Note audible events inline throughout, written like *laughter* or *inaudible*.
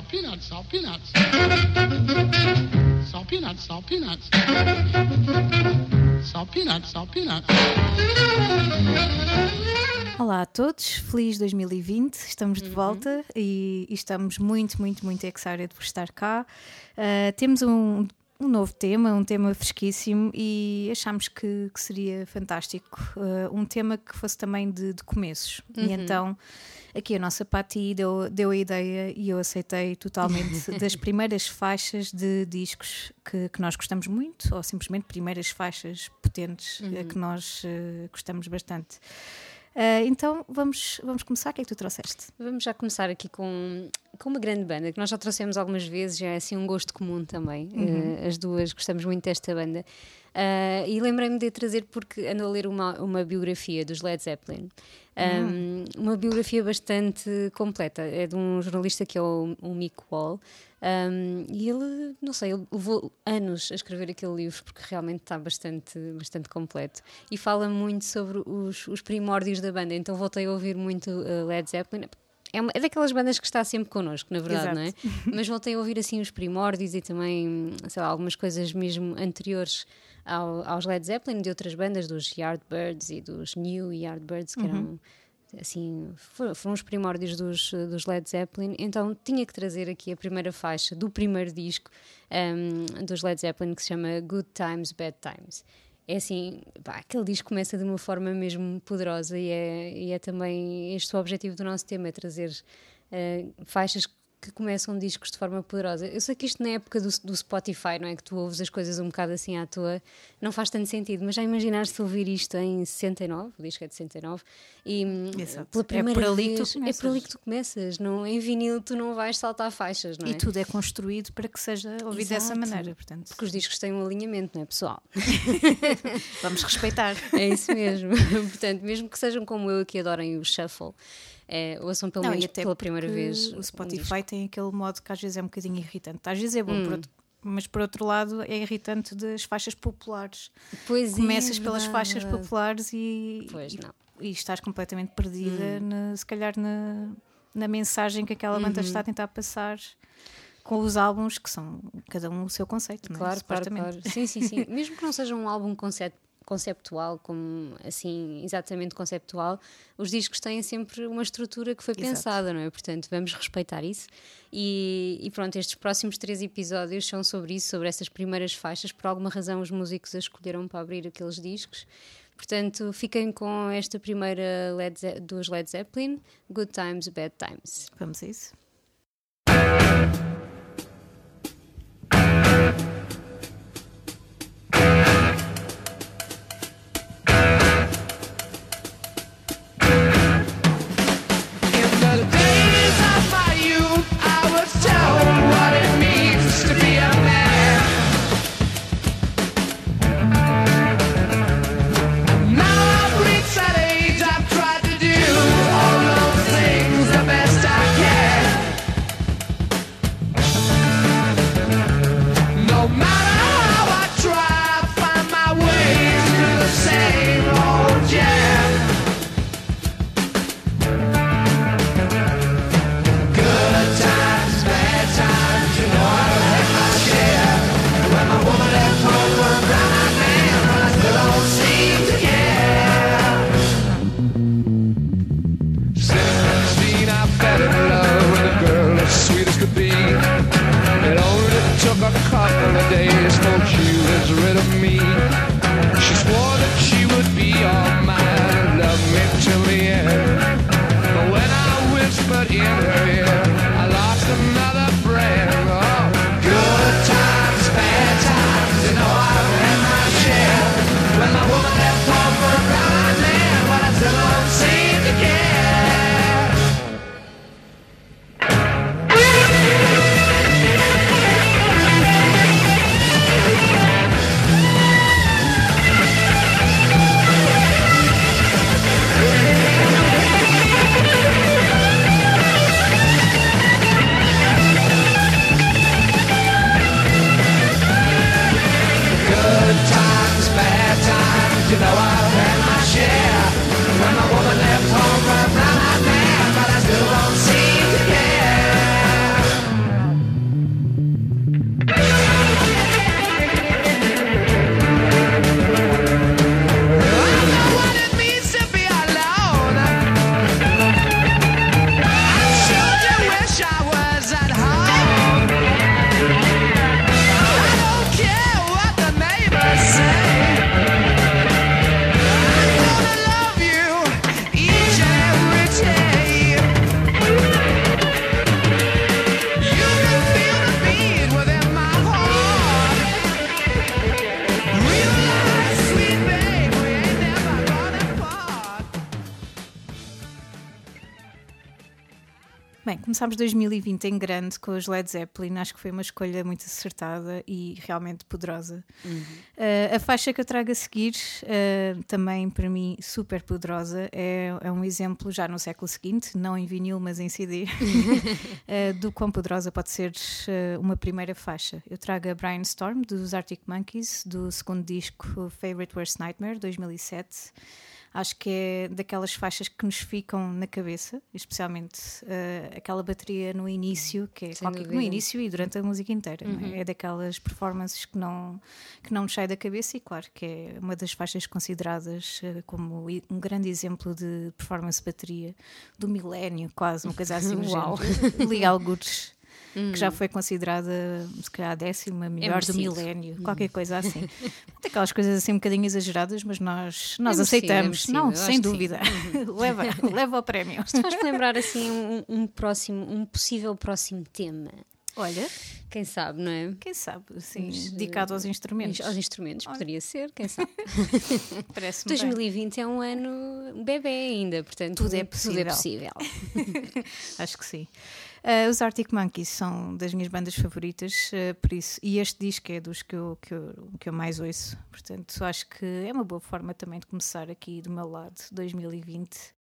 salt peanuts, salt peanuts. Salt peanuts, salt peanuts. Salt peanuts, salt peanuts. Olá a todos, feliz 2020, estamos de volta e, e estamos muito, muito, muito excited por estar cá. Uh, temos um, um novo tema, um tema fresquíssimo e achámos que, que seria fantástico. Uh, um tema que fosse também de, de começos. E então aqui a nossa Pati deu, deu a ideia e eu aceitei totalmente *laughs* das primeiras faixas de discos que, que nós gostamos muito, ou simplesmente primeiras faixas potentes uh, que nós uh, gostamos bastante. Uh, então vamos, vamos começar. O que é que tu trouxeste? Vamos já começar aqui com, com uma grande banda que nós já trouxemos algumas vezes, já é assim um gosto comum também. Uh, as duas gostamos muito desta banda. Uh, e lembrei-me de trazer porque ando a ler uma, uma biografia dos Led Zeppelin. Um, Uma biografia bastante completa. É de um jornalista que é o, o Mick Wall. Um, e ele, não sei, ele levou anos a escrever aquele livro porque realmente está bastante, bastante completo. E fala muito sobre os, os primórdios da banda. Então voltei a ouvir muito uh, Led Zeppelin. É, uma- é daquelas bandas que está sempre connosco, na verdade, não é? *laughs* Mas voltei a ouvir assim os primórdios e também, sei lá, algumas coisas mesmo anteriores ao- aos Led Zeppelin, de outras bandas, dos Yardbirds e dos New Yardbirds, que eram assim, foram, foram os primórdios dos, dos Led Zeppelin, então tinha que trazer aqui a primeira faixa do primeiro disco um, dos Led Zeppelin que se chama Good Times, Bad Times. É assim, pá, aquele disco começa de uma forma mesmo poderosa e é, e é também este o objetivo do nosso tema, é trazer eh, faixas que começam discos de forma poderosa. Eu sei que isto na época do, do Spotify, não é? Que tu ouves as coisas um bocado assim à toa, não faz tanto sentido, mas já imaginaste ouvir isto em 69, o disco é de 69, e hum, Exato. pela É primeira por ali que tu vez, é por ali começas. que tu começas, não, em vinil tu não vais saltar faixas, não é? E tudo é construído para que seja ouvido dessa Exato. maneira, portanto, Porque os discos têm um alinhamento, não é, pessoal? *laughs* vamos respeitar. É isso mesmo. *laughs* Portanto, mesmo que sejam como eu que adorem o shuffle, é, ouçam pelo Não, menos pela primeira vez. O um Spotify tem aquele modo que às vezes é um bocadinho irritante. Às vezes é bom, por outro- mas por outro lado é irritante das faixas populares. Pois é, Começas pelas verdade, faixas populares e, Pois e, não. Hum. e estás completamente perdida, na- se calhar na, na mensagem que aquela Uhum. banda está a tentar passar com os álbuns que são cada um o seu conceito, não é? Claro, claro, claro. Sim, sim, sim. *laughs* Mesmo que não seja um álbum concep- conceptual, como assim, exatamente conceptual, os discos têm sempre uma estrutura que foi Exato. pensada, não é? Portanto, vamos respeitar isso. E, e pronto, estes próximos três episódios são sobre isso, sobre essas primeiras faixas. Por alguma razão, os músicos as escolheram para abrir aqueles discos. Portanto, fiquem com esta primeira Led Ze- dos Led Zeppelin, Good Times, Bad Times. Vamos a isso. Começámos 2020 em grande com os Led Zeppelin, acho que foi uma escolha muito acertada e realmente poderosa. Uh, a faixa que eu trago a seguir, uh, também para mim super poderosa, é, é um exemplo já no século seguinte, não em vinil, mas em CD, uh, *laughs* *laughs* do quão poderosa pode ser uma primeira faixa. Eu trago a Brian Storm, dos Arctic Monkeys, do segundo disco Favorite Worst Nightmare, 2007. Acho que é daquelas faixas que nos ficam na cabeça, especialmente uh, aquela bateria no início, que é qualquer, no início e durante a música inteira. não Uhum. é? É daquelas performances que não, que não nos sai da cabeça e, claro, que é uma das faixas consideradas uh, como um grande exemplo de performance de bateria do milénio, quase, uma coisa assim. *laughs* Uau. Legal Goods. Que já foi considerada, se calhar, a décima melhor do merecido. milénio, qualquer coisa assim. Daquelas coisas assim um bocadinho exageradas, mas nós, nós merecido, é aceitamos. merecido, Não, sem sim. dúvida. *laughs* leva, leva ao prémio. Faz-me lembrar assim um, um próximo, um possível próximo tema. Olha, Quem sabe, não é? quem sabe, assim, Mas, dedicado aos instrumentos. Aos instrumentos, poderia ser, quem *laughs* sabe. Parece-me bem. 2020 é um ano bebê ainda, portanto Tudo é Tudo é possível. possível. *laughs* Acho que sim. Uh, os Arctic Monkeys são das minhas bandas favoritas, uh, por isso, e este disco é dos que eu, que, eu, que eu mais ouço, portanto, acho que é uma boa forma também de começar aqui do meu lado, 2020.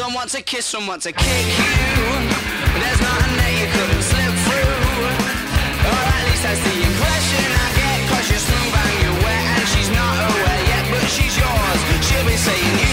Someone to kiss, someone to kick you. There's nothing that you couldn't slip through. Or at least that's the impression I get. Cause you're smooth and you're wet and she's not aware yet, but she's yours. She'll be saying,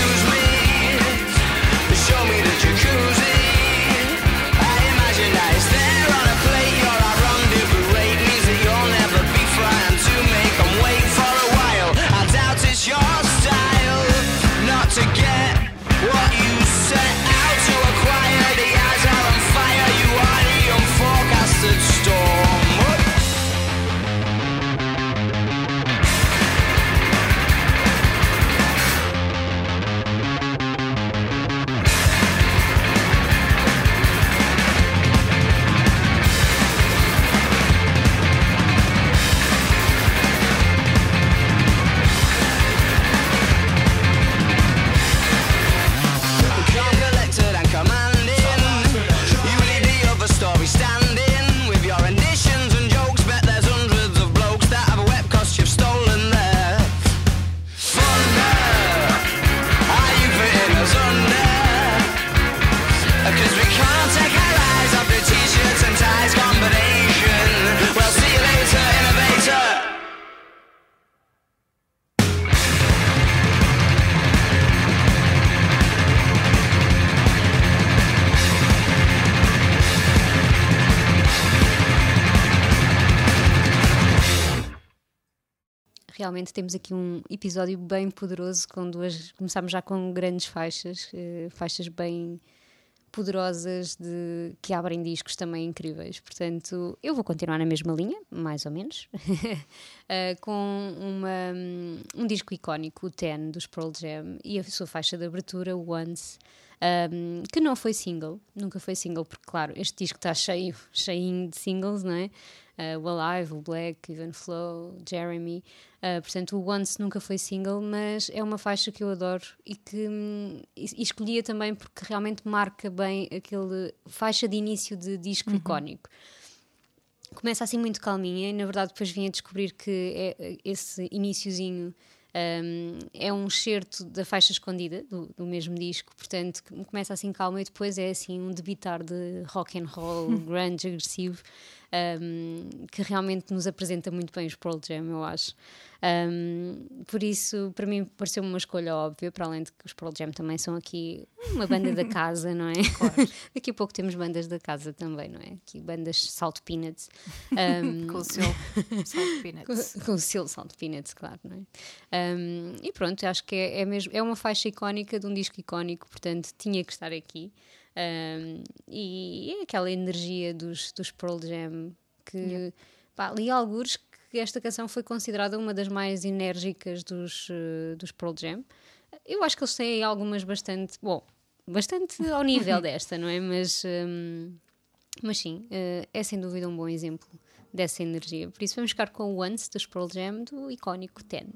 Realmente temos aqui um episódio bem poderoso com duas. Começámos já com grandes faixas, eh, faixas bem poderosas de, que abrem discos também incríveis. Portanto, eu vou continuar na mesma linha, mais ou menos, *laughs* eh, com uma, um disco icónico, o Ten, dos Pearl Jam, e a sua faixa de abertura, Once, um, que não foi single, nunca foi single, porque, claro, este disco está cheio, *laughs* cheinho de singles, não é? Uh, o Alive, o Black, Even Flow, Jeremy. Uh, portanto, o Once nunca foi single, mas é uma faixa que eu adoro e que hum, e, escolhia também porque realmente marca bem aquele faixa de início de disco icónico. começa assim muito calminha e na verdade depois vim a descobrir que é, esse iníciozinho um, é um excerto da faixa escondida do, do, mesmo disco, portanto começa assim calma e depois é assim um debitar de rock and roll, *laughs* grunge, agressivo um, que realmente nos apresenta muito bem os Pearl Jam, eu acho. Um, por isso, para mim, pareceu uma escolha óbvia, para além de que os Pearl Jam também são aqui uma banda da casa, não é? Claro. *laughs* Daqui a pouco temos bandas da casa também, não é? Aqui bandas Salt Peanuts. Um, *laughs* com o selo Salt Peanuts. *laughs* Com, com, o selo Salt Peanuts, claro, não é? Um, e pronto, acho que é, é, mesmo, é uma faixa icónica de um disco icónico, portanto, tinha que estar aqui. Um, e é aquela energia dos, dos Pearl Jam que yeah. pá, li alguns que esta canção foi considerada uma das mais enérgicas dos, uh, dos Pearl Jam. Eu acho que eles têm algumas bastante, bom, bastante ao nível *laughs* desta, não é? Mas, um, mas sim, uh, é sem dúvida um bom exemplo dessa energia. Por isso vamos ficar com o Once dos Pearl Jam do icónico Ten.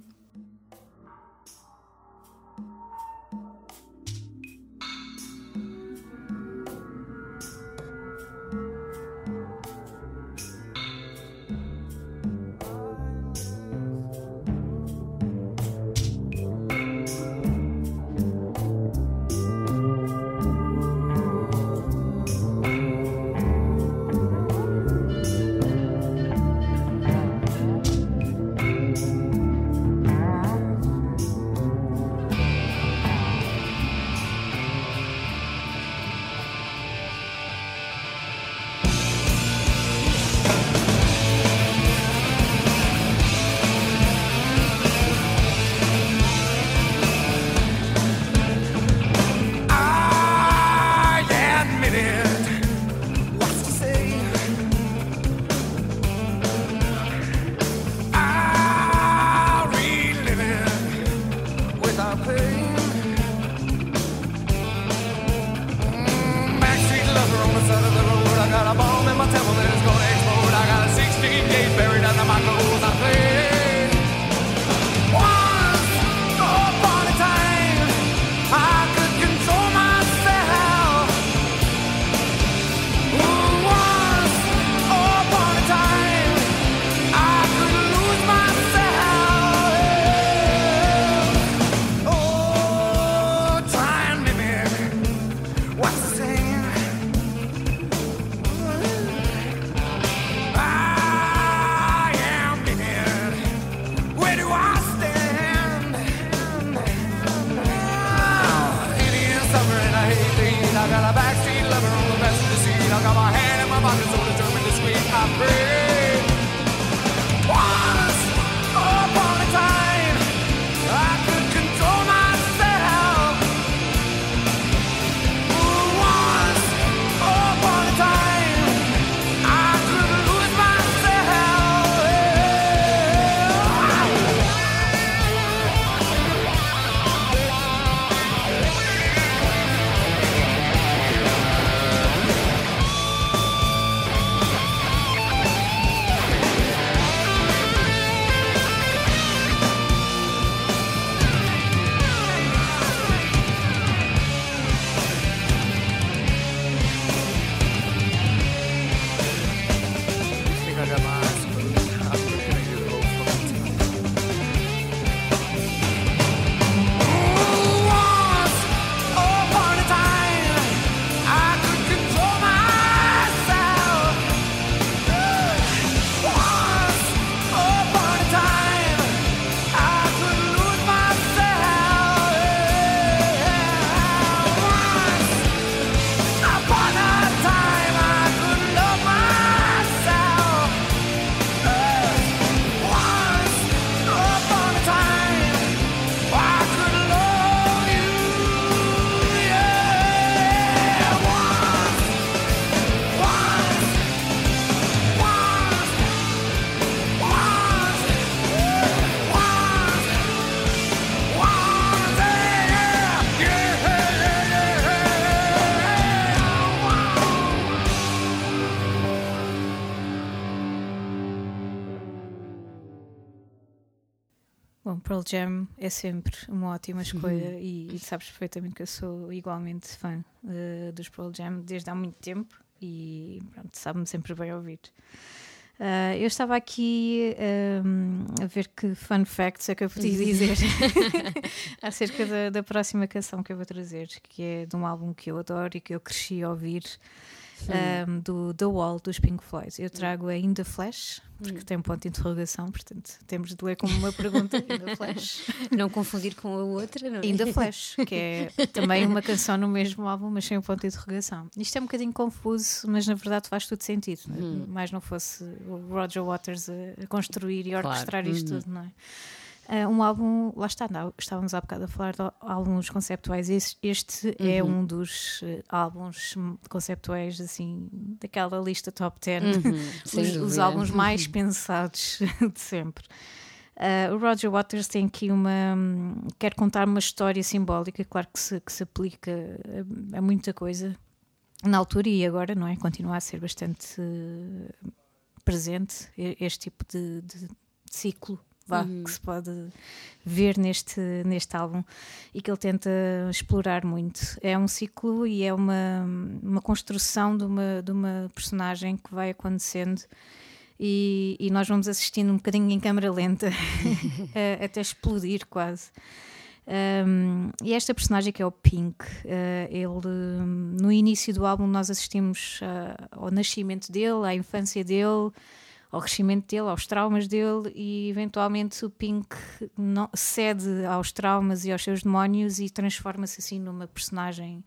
I got a backseat lover on the passenger seat. I got my hand in my pocket, so determined to squeeze. I pray. Pearl Jam é sempre uma ótima escolha uhum. e, e, sabes perfeitamente que eu sou igualmente fã uh, dos Pearl Jam desde há muito tempo e sabe-me sempre bem ouvir. Uh, eu estava aqui um, a ver que fun facts é que eu podia dizer *laughs* *laughs* acerca da, da, próxima canção que eu vou trazer, que é de um álbum que eu adoro e que eu cresci a ouvir um, do The Wall dos Pink Floyd. Eu trago a In the Flash, porque hum. tem um ponto de interrogação, portanto temos de ler como uma pergunta *laughs* In the Flash. Não confundir com a outra, não é? In the Flash, que é também uma *laughs* canção no mesmo álbum, mas sem um ponto de interrogação. Isto é um bocadinho confuso, mas na verdade faz todo sentido. Hum. Mais não fosse o Roger Waters a, construir e orquestrar claro. isto uhum. tudo, não é? Uh, um álbum, lá está, não, estávamos há bocado a falar de álbuns conceptuais. Este, este é uhum. é um dos uh, álbuns conceptuais, assim, daquela lista top 10, uhum. *laughs* os, os, álbuns mais pensados *laughs* de sempre. Uh, o Roger Waters tem aqui uma. Um, quer contar uma história simbólica, claro que se, que se aplica a, a, muita coisa na altura e agora, não é? Continua a ser bastante presente este tipo de, de ciclo vá, uhum. que se pode ver neste, neste álbum e que ele tenta explorar muito. É um ciclo e é uma, uma construção de uma, de uma personagem que vai acontecendo. E, e nós vamos assistindo um bocadinho em câmera lenta *laughs* até explodir quase. Um, e esta personagem que é o Pink, uh, ele no início do álbum nós assistimos uh, ao nascimento dele, à infância dele, ao crescimento dele, aos traumas dele e eventualmente o Pink não, cede aos traumas e aos seus demónios e transforma-se assim numa personagem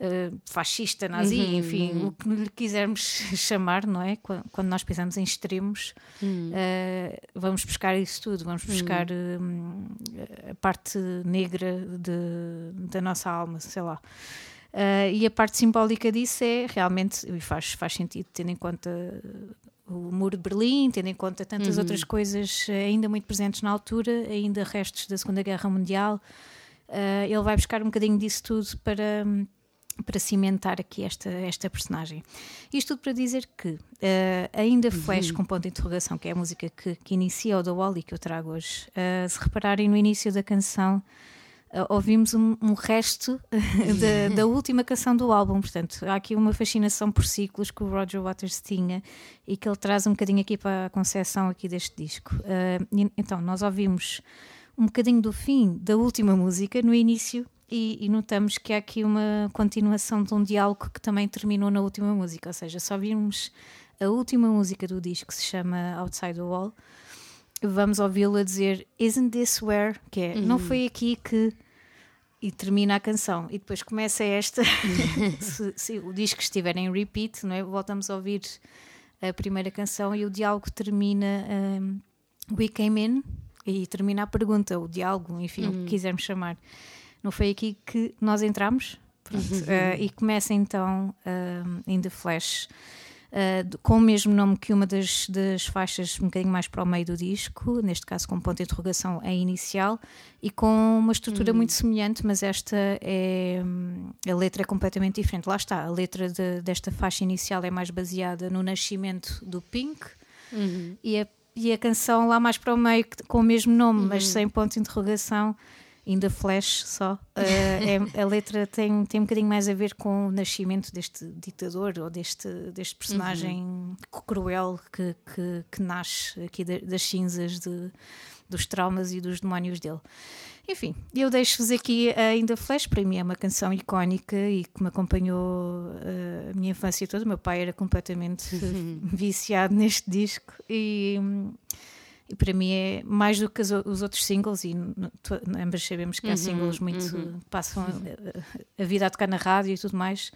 uh, fascista, nazi, uhum, enfim, uhum. o que lhe quisermos *laughs* chamar, não é? Quando nós pensamos em extremos, uhum. uh, vamos buscar isso tudo, vamos buscar uh, a parte negra de, da nossa alma, sei lá. Uh, e a parte simbólica disso é realmente, e faz, faz sentido, tendo em conta o Muro de Berlim, tendo em conta tantas uhum. outras coisas ainda muito presentes na altura, ainda restos da Segunda Guerra Mundial. Uh, ele vai buscar um bocadinho disso tudo para, para cimentar aqui esta, esta personagem. Isto tudo para dizer que uh, ainda Flash, uhum. com ponto de interrogação, que é a música que, que inicia o The Wall e que eu trago hoje, uh, se repararem no início da canção, ouvimos um, um resto da, *laughs* da, última canção do álbum. Portanto, há aqui uma fascinação por ciclos que o Roger Waters tinha e que ele traz um bocadinho aqui para a concepção aqui deste disco. Uh, então, nós ouvimos um bocadinho do fim da última música no início e, e, notamos que há aqui uma continuação de um diálogo que também terminou na última música, ou seja, só vimos a última música do disco que se chama Outside the Wall vamos ouvi-lo a dizer Isn't this where? Que é, uhum. não foi aqui que. E termina a canção. E depois começa esta. *laughs* se, se, o disco estiver em repeat, não é? voltamos a ouvir a primeira canção e o diálogo termina um, We came in e termina a pergunta, o diálogo, enfim, uhum. o que uhum. quisermos chamar. Não foi aqui que nós entramos? Pronto, uh, e começa então um, in the flash uh, com o mesmo nome que uma das, das, faixas um bocadinho mais para o meio do disco, neste caso com ponto de interrogação a inicial, e com uma estrutura uhum. muito semelhante, mas esta é. A letra é completamente diferente. Lá está, a letra de, desta faixa inicial é mais baseada no nascimento do Pink. Uhum. E, a, e a canção lá mais para o meio, com o mesmo nome, uhum. mas sem ponto de interrogação, ainda flash só. Uh, é, a letra tem, tem um bocadinho mais a ver com o nascimento deste ditador ou deste, deste personagem uhum. cruel que, que, que, nasce aqui das cinzas de, dos traumas e dos demónios dele. Enfim, eu deixo-vos aqui ainda Flash, para mim é uma canção icónica e que me acompanhou uh, a minha infância toda. O meu pai era completamente *laughs* viciado neste disco e e para mim é mais do que os outros singles e ambas sabemos que há uhum, singles muito uhum. passam a, a, vida a tocar na rádio e tudo mais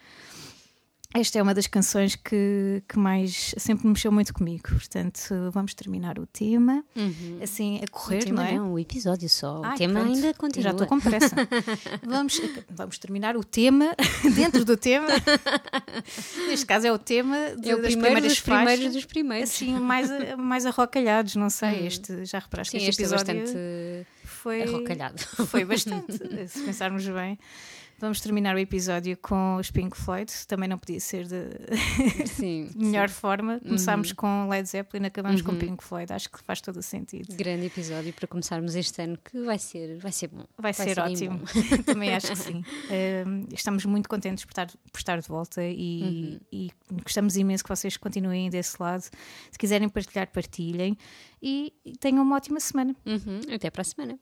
esta é uma das canções que, que mais sempre mexeu muito comigo. Portanto, vamos terminar o tema uhum. assim a correr, não é? Não, o episódio só. Ai, o tema pronto, ainda continua. Já estou com pressa. *laughs* vamos, vamos terminar o tema *laughs* dentro do tema. Neste caso é o tema de, é o das primeiras dos faixas, primeiros dos primeiros. Assim, mais, mais arrocalhados, não sei. Uhum. Este, já reparaste Sim, que este, este episódio é bastante foi arrocalhado. Foi bastante, se pensarmos bem. Vamos terminar o episódio com os Pink Floyd, também não podia ser de *laughs* Sim, melhor sim. forma. Começámos Uhum. com Led Zeppelin, acabamos com Pink Floyd, acho que faz todo o sentido. Grande episódio para começarmos este ano que vai ser, vai ser bom. Vai, ser, bem ótimo, *laughs* também acho que *laughs* sim. Um, estamos muito contentes por estar, por estar de volta e, e gostamos imenso que vocês continuem desse lado. Se quiserem partilhar, partilhem e, e tenham uma ótima semana. Uhum, Até para a semana.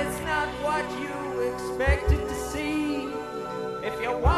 it's not what you expected to see. If you want.